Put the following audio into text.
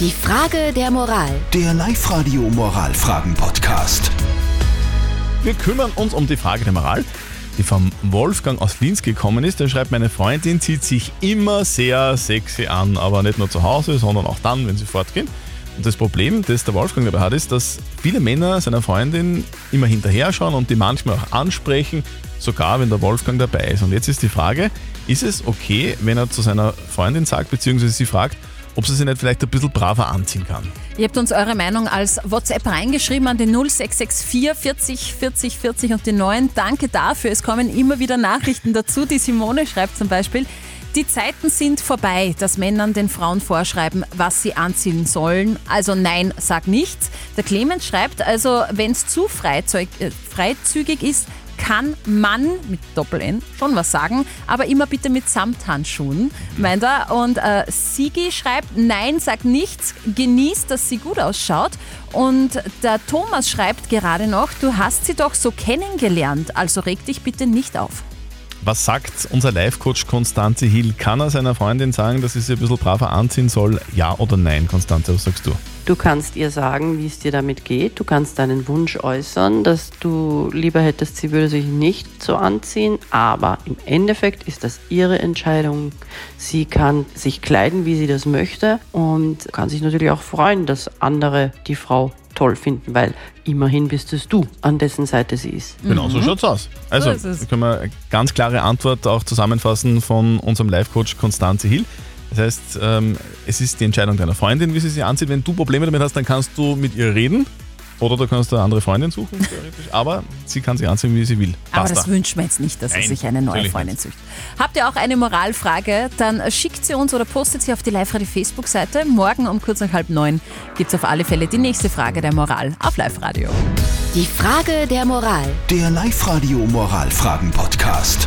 Die Frage der Moral. Der Live-Radio Moralfragen-Podcast. Wir kümmern uns um die Frage der Moral, die vom Wolfgang aus Linz gekommen ist. Der schreibt, meine Freundin zieht sich immer sehr sexy an, aber nicht nur zu Hause, sondern auch dann, wenn sie fortgehen. Und das Problem, das der Wolfgang dabei hat, ist, dass viele Männer seiner Freundin immer hinterher schauen und die manchmal auch ansprechen, sogar wenn der Wolfgang dabei ist. Und jetzt ist die Frage, ist es okay, wenn er zu seiner Freundin sagt, beziehungsweise sie fragt, ob sie sich nicht vielleicht ein bisschen braver anziehen kann? Ihr habt uns eure Meinung als WhatsApp reingeschrieben an den 0664 40 40 40 und den 9. Danke dafür. Es kommen immer wieder Nachrichten dazu. Die Simone schreibt zum Beispiel, die Zeiten sind vorbei, dass Männern den Frauen vorschreiben, was sie anziehen sollen. Also nein, sag nichts. Der Clemens schreibt, also wenn es zu äh, freizügig ist, kann man mit Doppel-N schon was sagen, aber immer bitte mit Samthandschuhen, meint er. Und äh, Sigi schreibt, nein, sag nichts, genießt, dass sie gut ausschaut. Und der Thomas schreibt gerade noch, du hast sie doch so kennengelernt, also reg dich bitte nicht auf. Was sagt unser Live-Coach Konstanze Hill? Kann er seiner Freundin sagen, dass sie sich ein bisschen braver anziehen soll? Ja oder nein, Konstanze, was sagst du? Du kannst ihr sagen, wie es dir damit geht. Du kannst deinen Wunsch äußern, dass du lieber hättest, sie würde sich nicht so anziehen. Aber im Endeffekt ist das ihre Entscheidung. Sie kann sich kleiden, wie sie das möchte und kann sich natürlich auch freuen, dass andere die Frau toll finden, weil immerhin bist es du, an dessen Seite sie ist. Genau, so schaut's aus. Also, da können wir eine ganz klare Antwort auch zusammenfassen von unserem Live-Coach Konstanze Hill. Das heißt, ähm, es ist die Entscheidung deiner Freundin, wie sie sich anzieht. Wenn du Probleme damit hast, dann kannst du mit ihr reden. Oder du kannst eine andere Freundin suchen, theoretisch. Aber sie kann sich anziehen, wie sie will. Aber Basta. das wünschen wir jetzt nicht, dass Nein, sich eine neue Freundin sucht. Habt ihr auch eine Moralfrage? Dann schickt sie uns oder postet sie auf die Live-Radio Facebook-Seite. Morgen um kurz nach halb neun gibt es auf alle Fälle die nächste Frage der Moral auf Live-Radio. Die Frage der Moral. Der Live-Radio Moralfragen-Podcast.